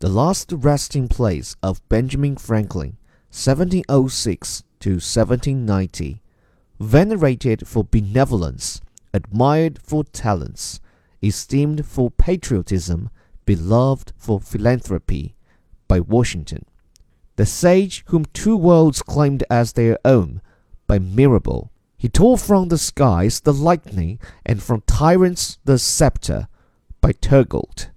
The last resting place of Benjamin Franklin, 1706 to 1790. Venerated for benevolence, admired for talents, esteemed for patriotism, beloved for philanthropy, by Washington. The sage whom two worlds claimed as their own, by Mirabeau. He tore from the skies the lightning, and from tyrants the sceptre, by Turgot.